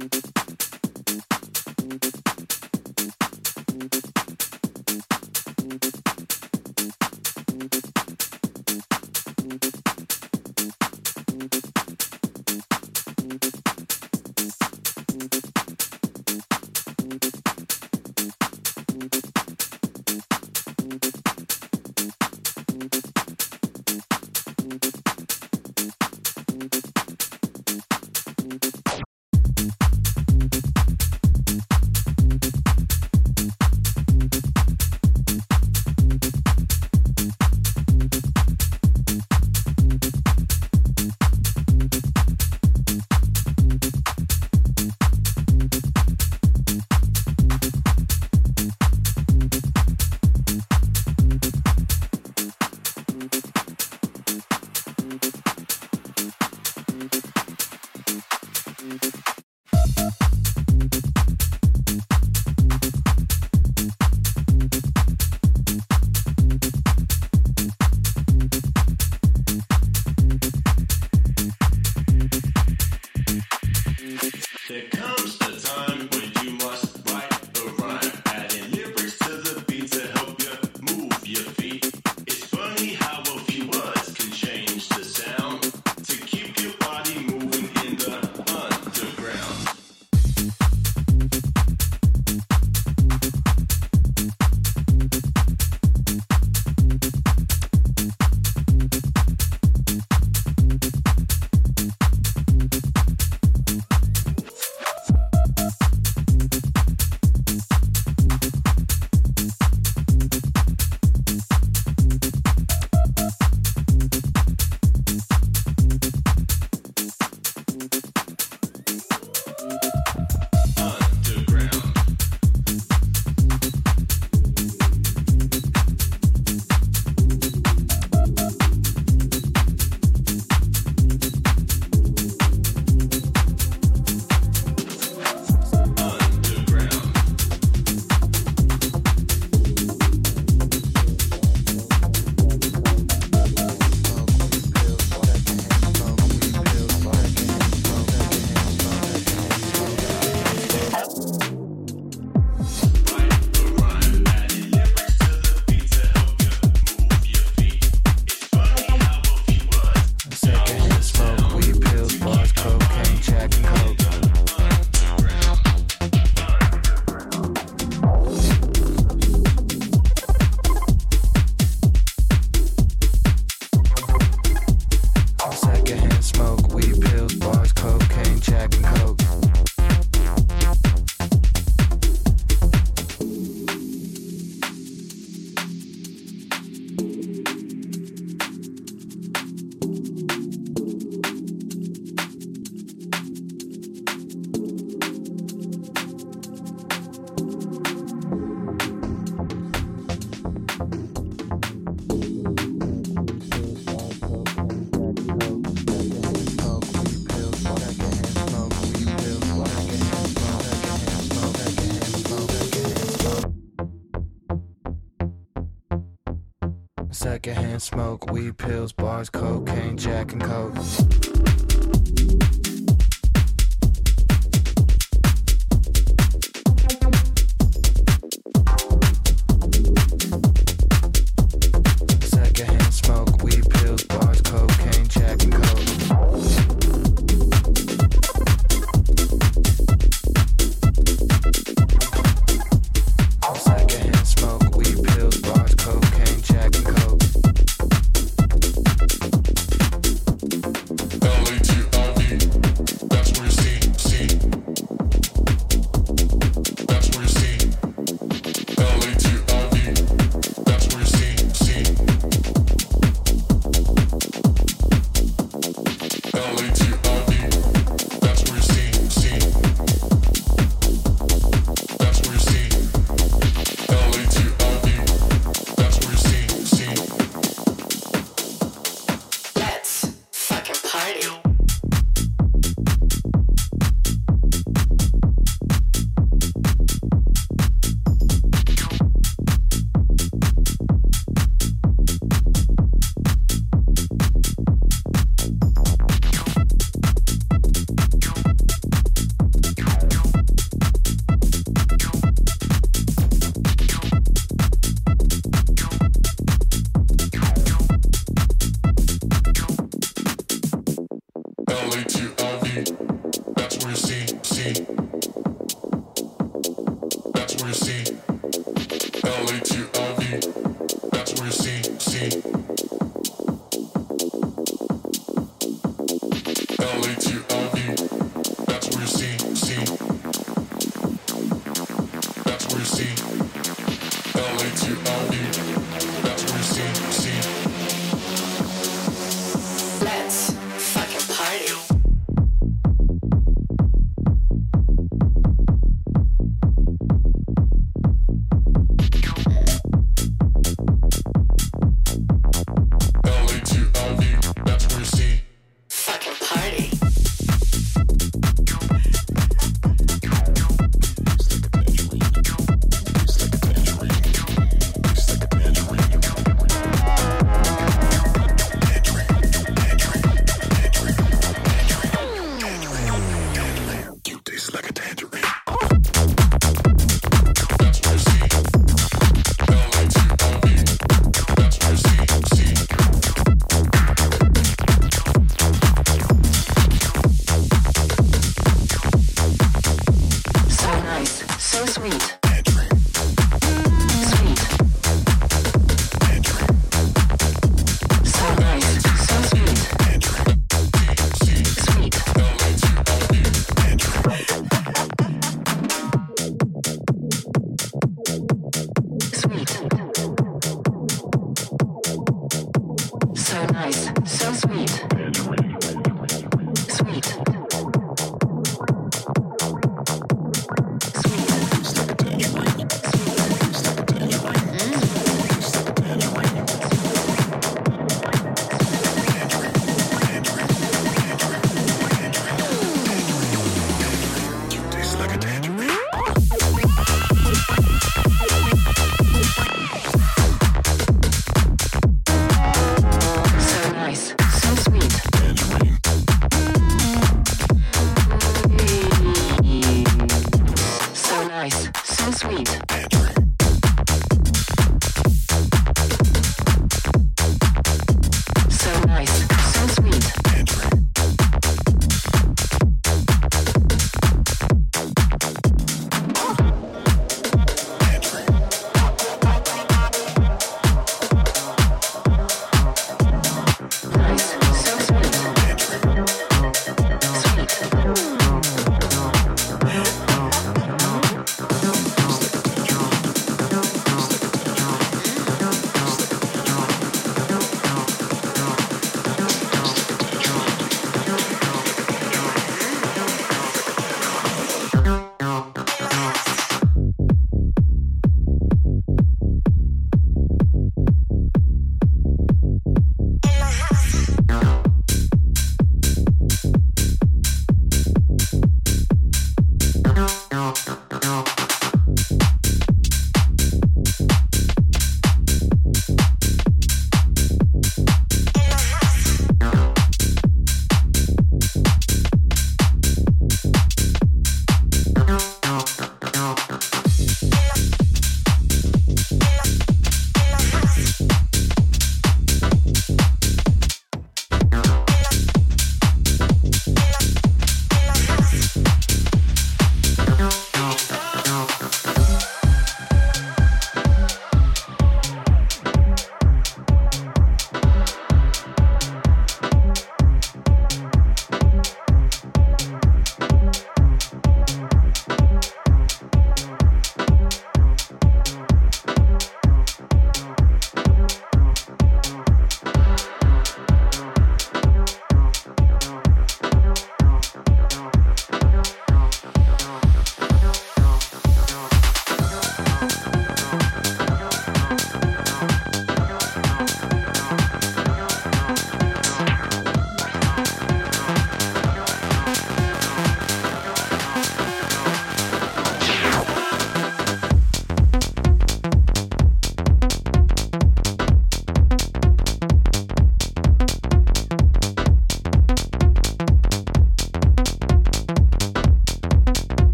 Thank you.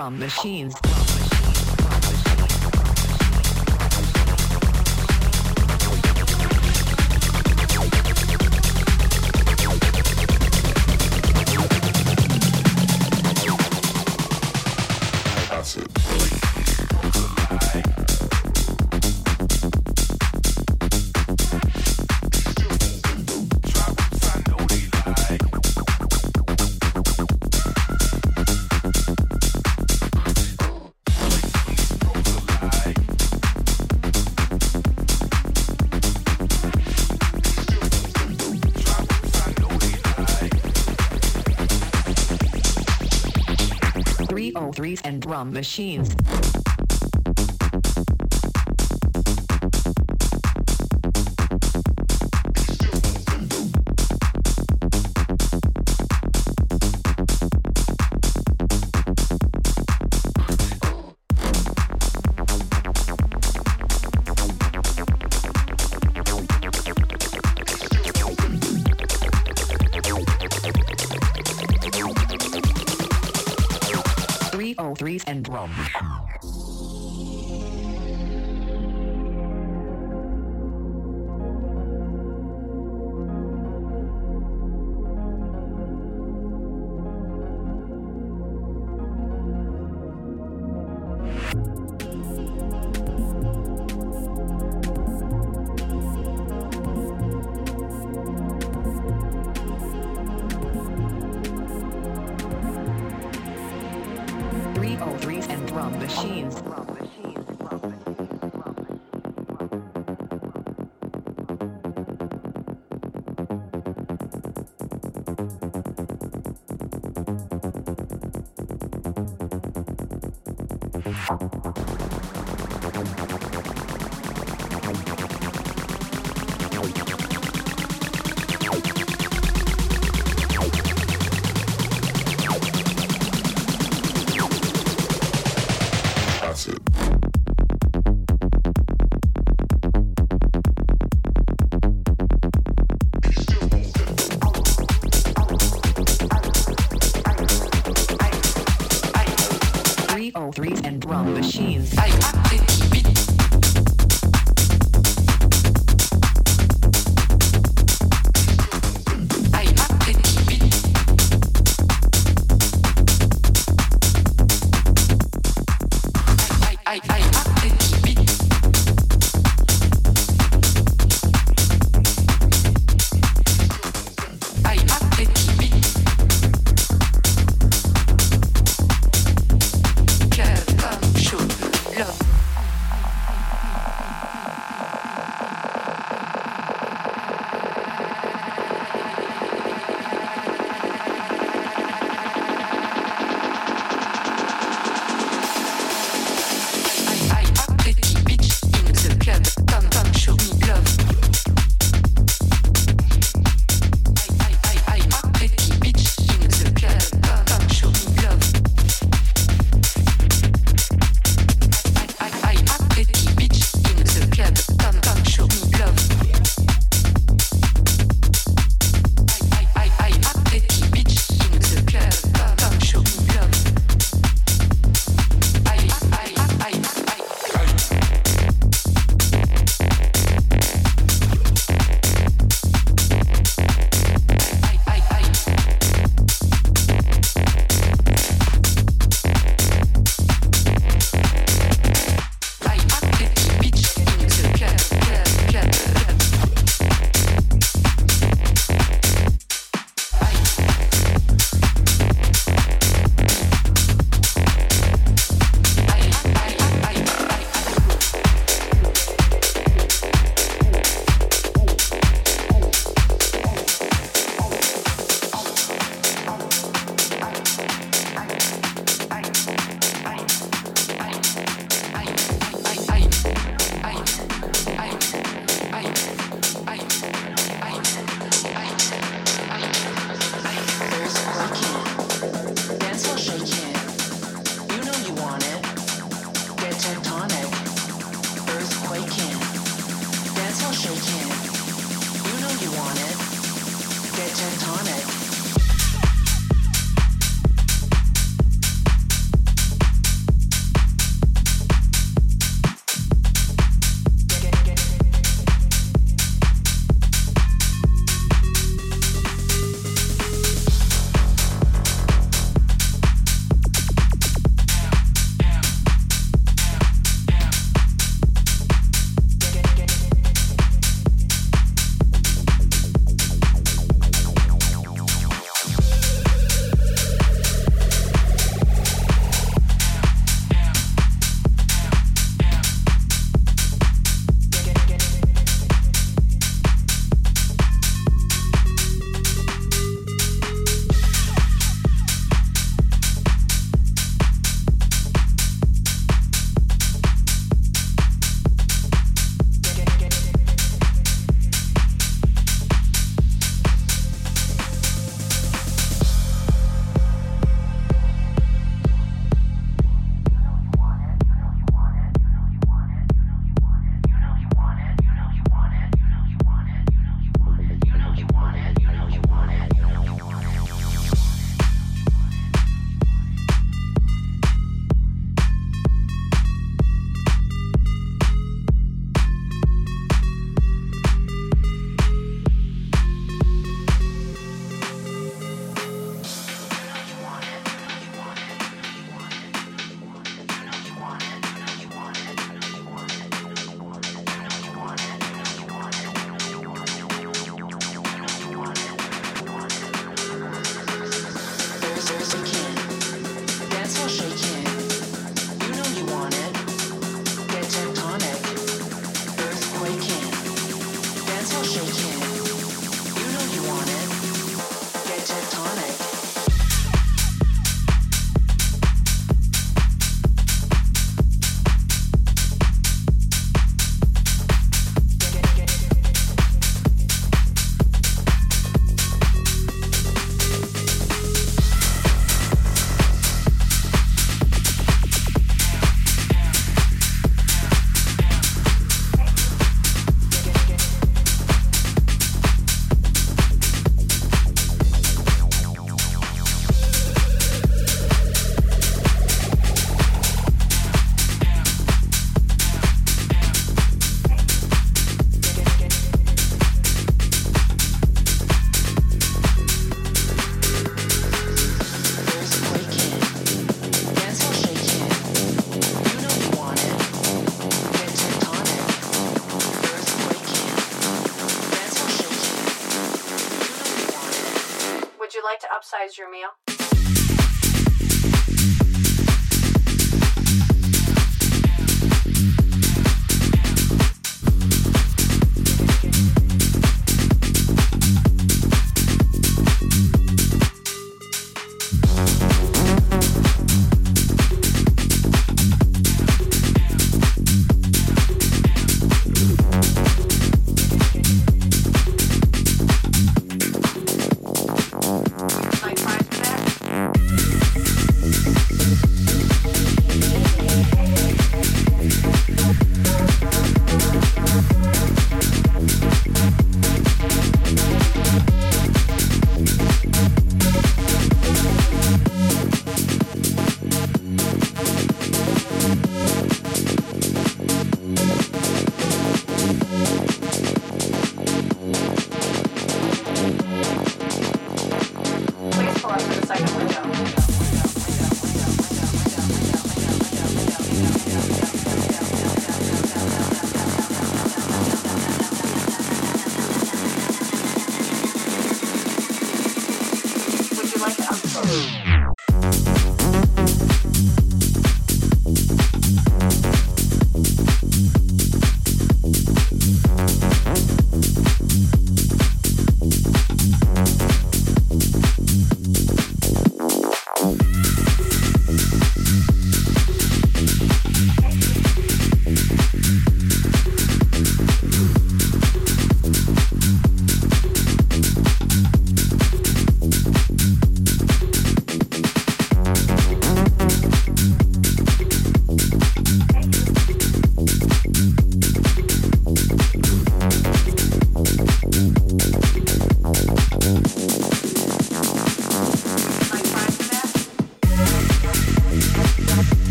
Drum machines. Drum machines.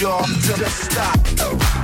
Y'all, just stop.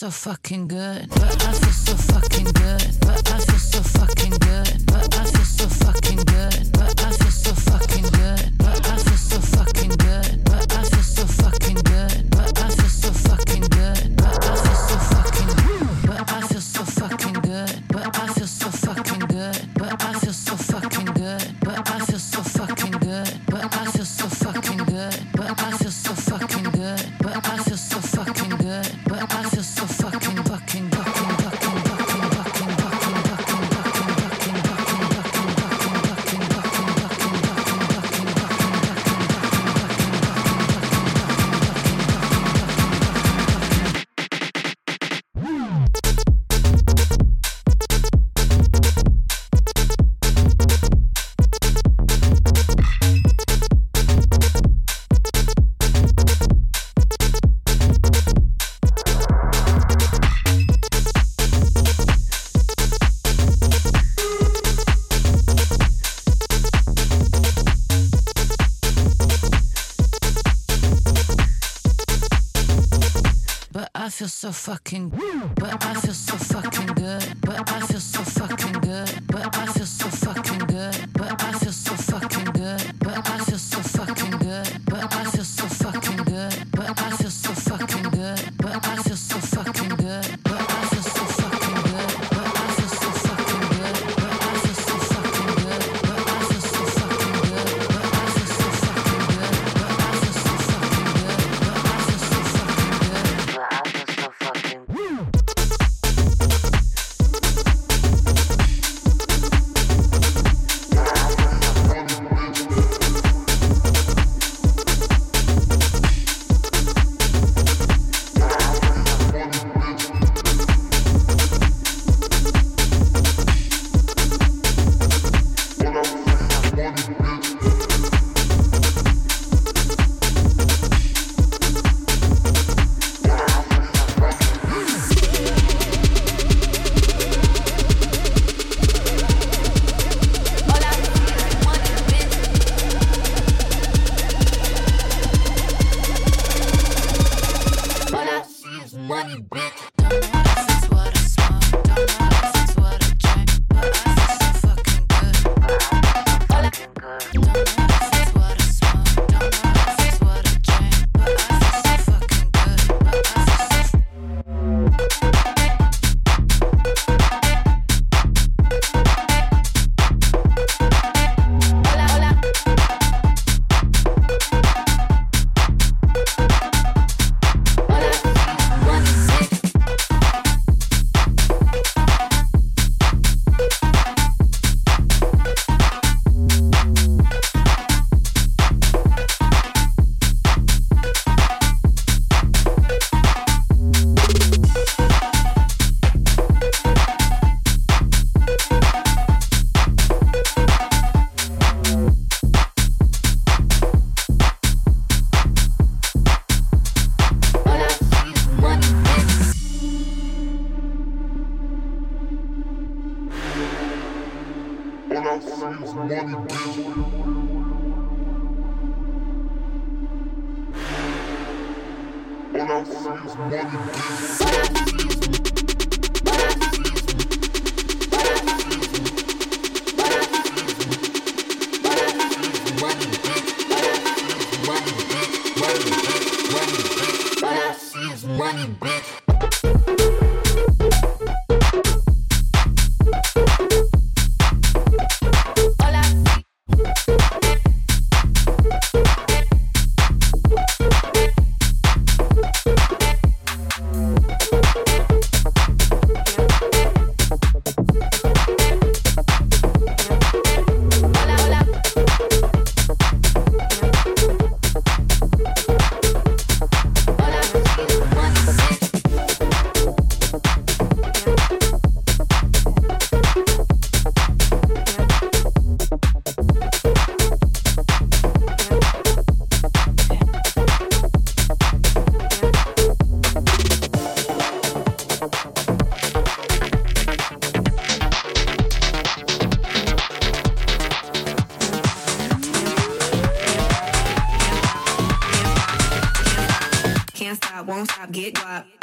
So fucking good. But I feel so won't stop, get guap.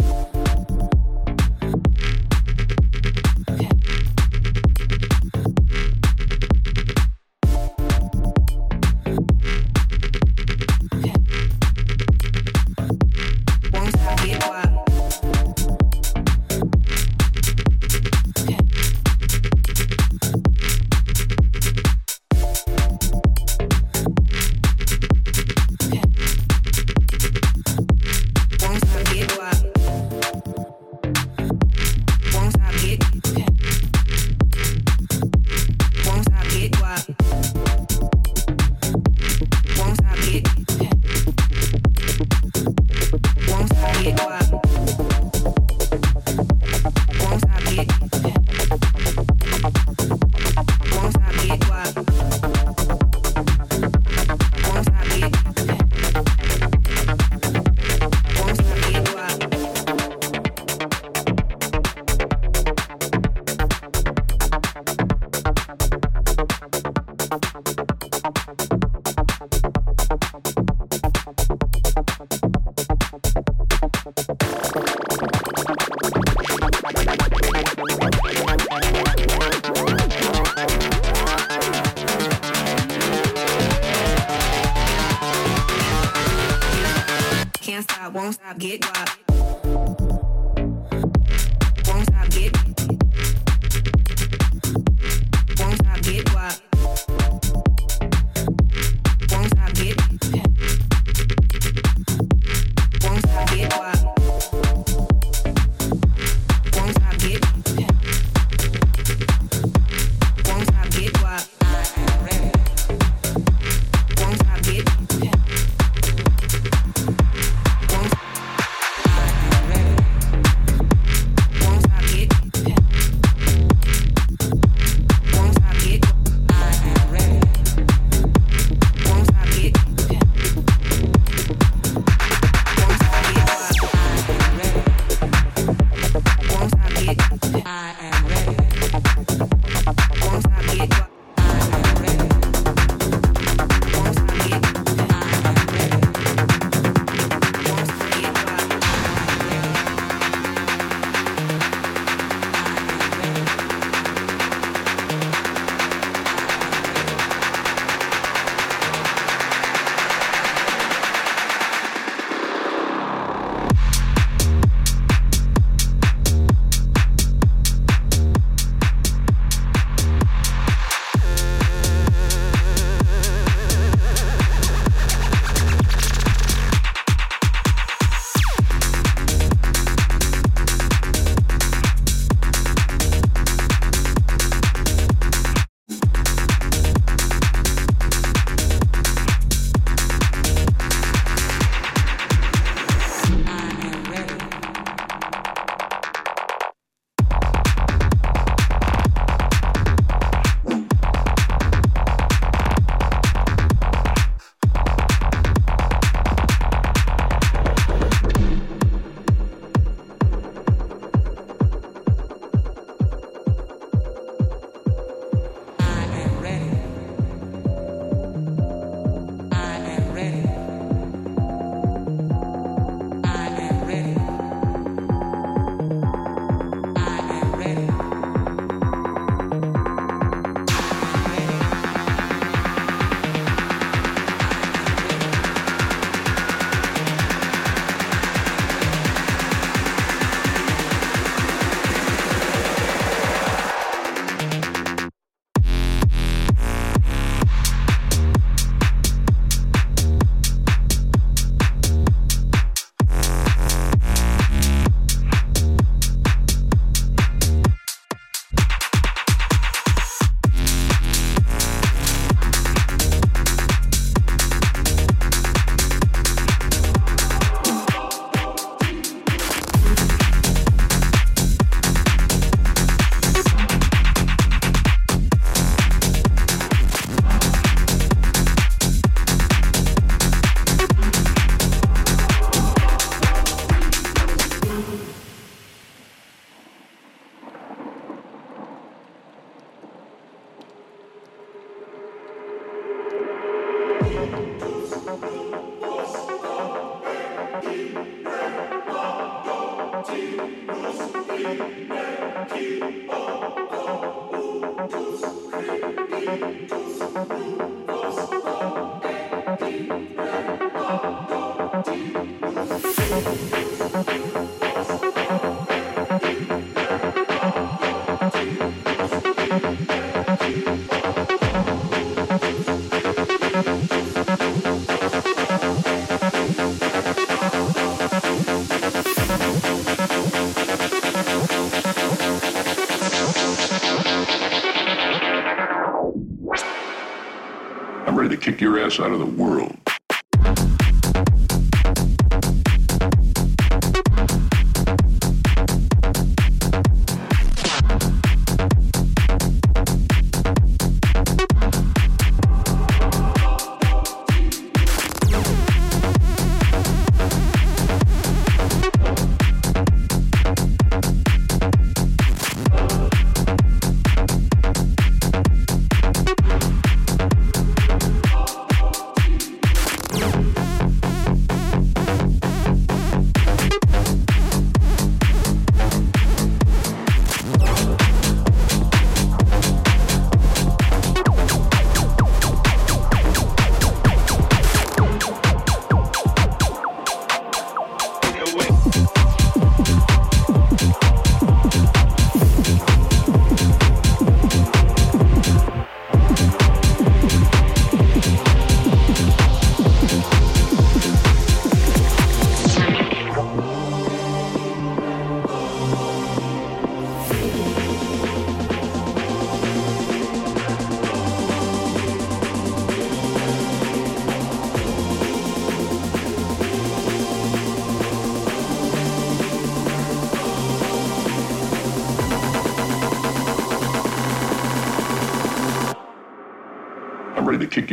Out of the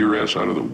your ass out of the.